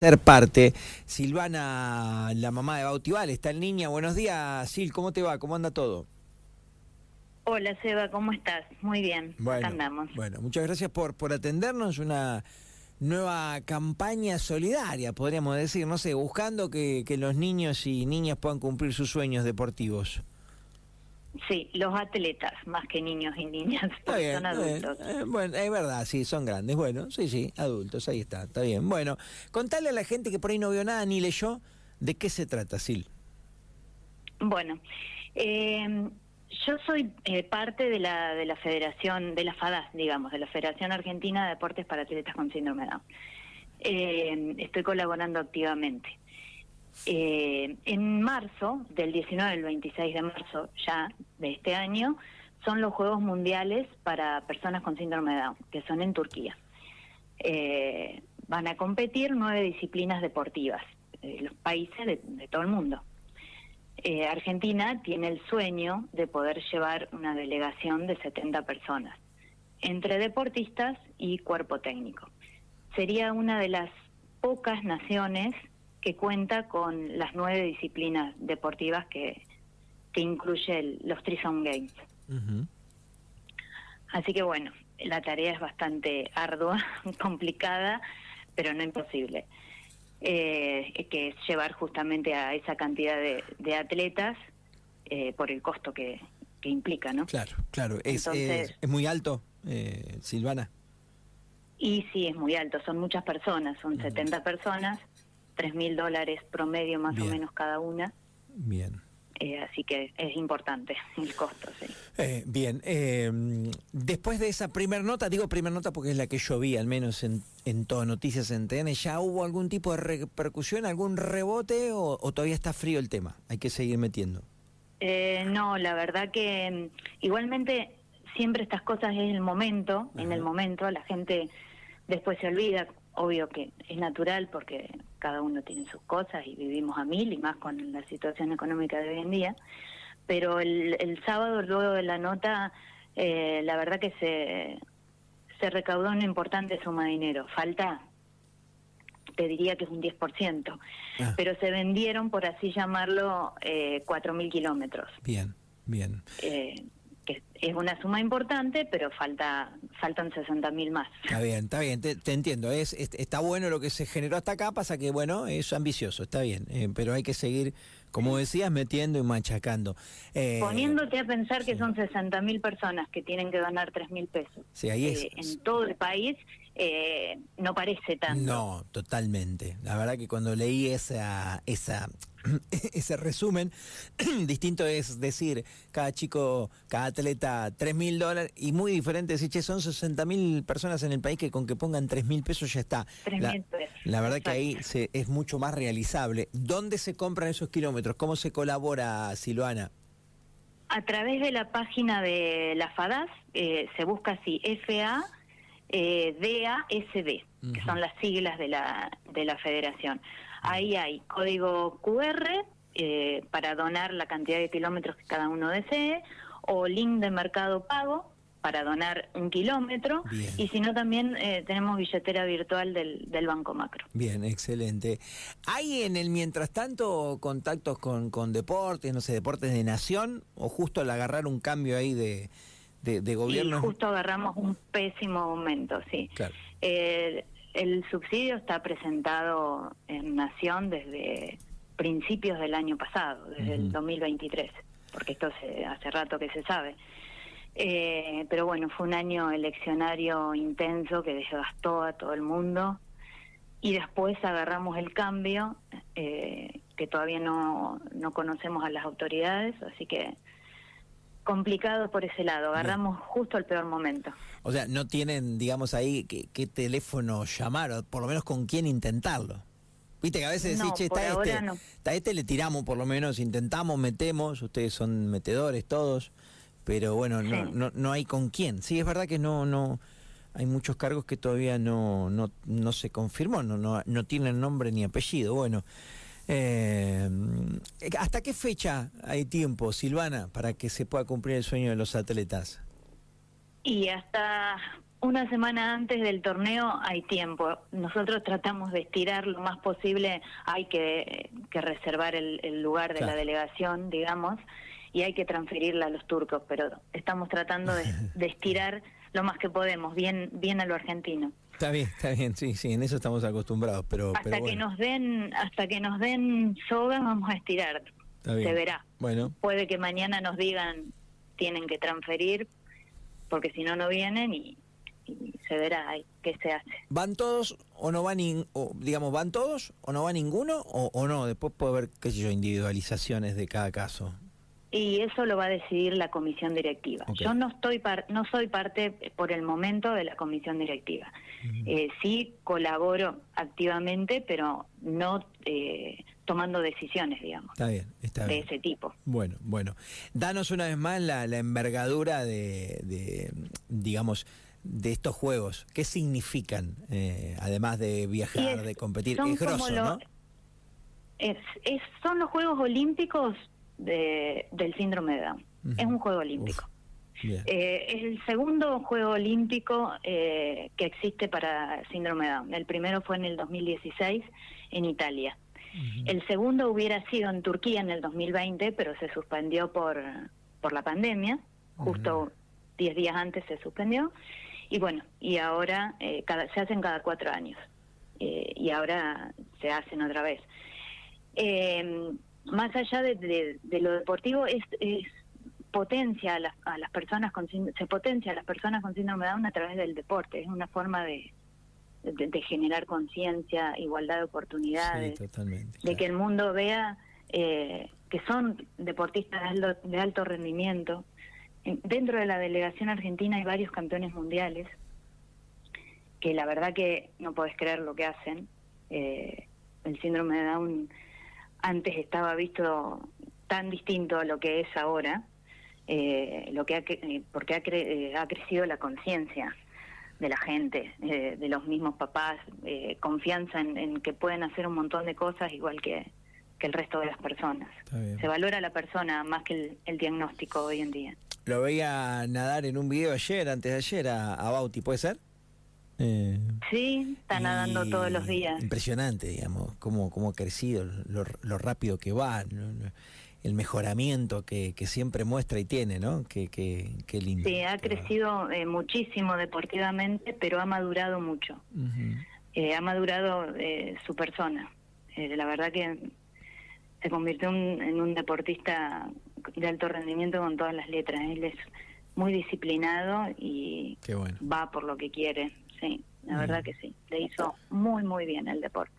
ser parte. Silvana, la mamá de Bautival, está en línea. Buenos días, Sil, ¿cómo te va? ¿Cómo anda todo? Hola, Seba, ¿cómo estás? Muy bien, bueno, acá andamos. Bueno, muchas gracias por, por atendernos. Una nueva campaña solidaria, podríamos decir, no sé, buscando que, que los niños y niñas puedan cumplir sus sueños deportivos. Sí, los atletas, más que niños y niñas, porque son adultos. Eh, bueno, es verdad, sí, son grandes. Bueno, sí, sí, adultos, ahí está, está bien. Bueno, contale a la gente que por ahí no vio nada ni leyó, ¿de qué se trata, Sil? Bueno, eh, yo soy eh, parte de la, de la federación, de la FADAS, digamos, de la Federación Argentina de Deportes para Atletas con Síndrome de Down. estoy colaborando activamente. Eh, en marzo, del 19 al 26 de marzo ya de este año, son los Juegos Mundiales para personas con síndrome de Down, que son en Turquía. Eh, van a competir nueve disciplinas deportivas, eh, los países de, todo el mundo. Eh, Argentina tiene el sueño de poder llevar una delegación de 70 personas, entre deportistas y cuerpo técnico. Sería una de las pocas naciones que cuenta con las nueve disciplinas deportivas que, que incluye los Trison Games. Así que bueno, la tarea es bastante ardua, complicada, pero no imposible. Eh, que es llevar justamente a esa cantidad de, atletas eh, por el costo que, que, implica, ¿no? Claro, claro. ¿Es, es, muy alto, eh, Silvana? Y sí, es muy alto. Son muchas personas, son 70 personas tres mil dólares promedio más o menos cada una. Bien. Eh, así que es importante el costo, sí. Eh, bien, eh, después de esa primera nota, digo primera nota porque es la que yo vi, al menos en, en todo Noticias en TN, ¿ya hubo algún tipo de repercusión, algún rebote o, todavía está frío el tema? Hay que seguir metiendo. no, la verdad que mm, igualmente siempre estas cosas es el momento, en el momento la gente después se olvida, obvio que es natural porque cada uno tiene sus cosas y vivimos a mil y más con la situación económica de hoy en día. Pero el, el sábado, luego de la nota, eh, la verdad que se, se recaudó una importante suma de dinero. Falta, te diría que es un 10%, ah. pero se vendieron, por así llamarlo, eh, 4.000 kilómetros. Bien, bien. Eh, que es una suma importante, pero falta faltan 60 mil más. Está bien, está bien, te, entiendo. Es, está bueno lo que se generó hasta acá, pasa que, bueno, es ambicioso, está bien, eh, pero hay que seguir, como decías, metiendo y machacando. Eh, Poniéndote a pensar que son 60 mil personas que tienen que ganar 3 mil pesos. Sí, ahí es. Eh, en todo el país no parece tanto. No, totalmente. La verdad que cuando leí esa, esa ese resumen, distinto es decir, cada chico, cada atleta, 3 mil dólares, y muy diferente decir, che, son 60 mil personas en el país que con que pongan 3 mil pesos ya está. la, verdad que ahí se, es mucho más realizable. ¿Dónde se compran esos kilómetros? ¿Cómo se colabora, Silvana? A través de la página de la FADAS, eh, se busca así, FA eh, DASD, que son las siglas de la, de la federación. Ahí hay código QR eh, para donar la cantidad de kilómetros que cada uno desee, o link de mercado pago para donar un kilómetro y si no también eh, tenemos billetera virtual del, del, Banco Macro. Bien, excelente. ¿Hay en el mientras tanto contactos con, con deportes, no sé, deportes de nación o justo al agarrar un cambio ahí de, de, gobierno? justo agarramos un pésimo momento, sí. Claro. Eh, el subsidio está presentado en Nación desde principios del año pasado, desde el 2023, porque esto se, hace rato que se sabe. Eh, pero bueno, fue un año eleccionario intenso que desgastó a todo el mundo y después agarramos el cambio, eh, que todavía no, no conocemos a las autoridades, así que complicado por ese lado, agarramos justo el peor momento. O sea, no tienen, digamos, ahí qué, teléfono llamar, o por lo menos con quién intentarlo. Viste que a veces decís, che, está este, está este, le tiramos por lo menos, intentamos, metemos, ustedes son metedores todos, pero bueno, no, no, no hay con quién. Sí, es verdad que no, no, hay muchos cargos que todavía no, no, no se confirmó, no, no, no tienen nombre ni apellido. Bueno, eh, ¿Hasta qué fecha hay tiempo, Silvana, para que se pueda cumplir el sueño de los atletas? Y hasta una semana antes del torneo hay tiempo. Nosotros tratamos de estirar lo más posible. Hay que, reservar el, lugar de la delegación, digamos, y hay que transferirla a los turcos, pero estamos tratando de, estirar lo más que podemos, bien, bien a lo argentino. Está bien, está bien, sí, sí, en eso estamos acostumbrados, pero hasta que nos den, hasta que nos den soga vamos a estirar. Se verá. Bueno. Puede que mañana nos digan tienen que transferir, porque si no no vienen y, se verá qué se hace. ¿Van todos o no van, o, digamos, van todos o no va ninguno o, no? Después puede haber, qué sé yo, individualizaciones de cada caso. Y eso lo va a decidir la comisión directiva. Yo no estoy no soy parte por el momento de la comisión directiva. Eh, sí colaboro activamente, pero no eh, tomando decisiones, digamos. Está bien, está de ese tipo. Bueno, bueno. Danos una vez más la, envergadura de, digamos, de estos juegos. ¿Qué significan, eh, además de viajar, de competir? Es grosso, ¿no? Es, son los Juegos Olímpicos de, del síndrome de Down. Es un juego olímpico. Eh, es el segundo juego olímpico eh, que existe para síndrome de Down. El primero fue en el 2016 en Italia. El segundo hubiera sido en Turquía en el 2020, pero se suspendió por, por la pandemia. Justo 10 días antes se suspendió. Y bueno, y ahora eh, cada, se hacen cada cuatro años. y ahora se hacen otra vez. Más allá de, lo deportivo, es potencia a las, a las personas con se potencia a las personas con síndrome de Down a través del deporte. Es una forma de, de, generar conciencia igualdad de oportunidades de que el mundo vea eh, que son deportistas de alto, de alto rendimiento. Dentro de la delegación argentina hay varios campeones mundiales que la verdad que no puedes creer lo que hacen. Eh, el síndrome de Down antes estaba visto tan distinto a lo que es ahora eh, lo que ha, eh, porque ha, eh, ha crecido la conciencia de la gente, de los mismos papás, confianza en, que pueden hacer un montón de cosas igual que, que el resto de las personas. Se valora la persona más que el, diagnóstico hoy en día. Lo veía nadar en un video ayer, antes de ayer, a, Bauti, ¿puede ser? Sí, está nadando todos los días. Impresionante, digamos, cómo, cómo ha crecido, lo, lo rápido que va el mejoramiento que, que, siempre muestra y tiene, ¿no? Qué, lindo. Sí, ha crecido eh, muchísimo deportivamente, pero ha madurado mucho. Eh, ha madurado eh, su persona. la verdad que se convirtió en un deportista de alto rendimiento con todas las letras. Él es muy disciplinado y va por lo que quiere. Sí, la verdad que sí. Le hizo muy, muy bien el deporte.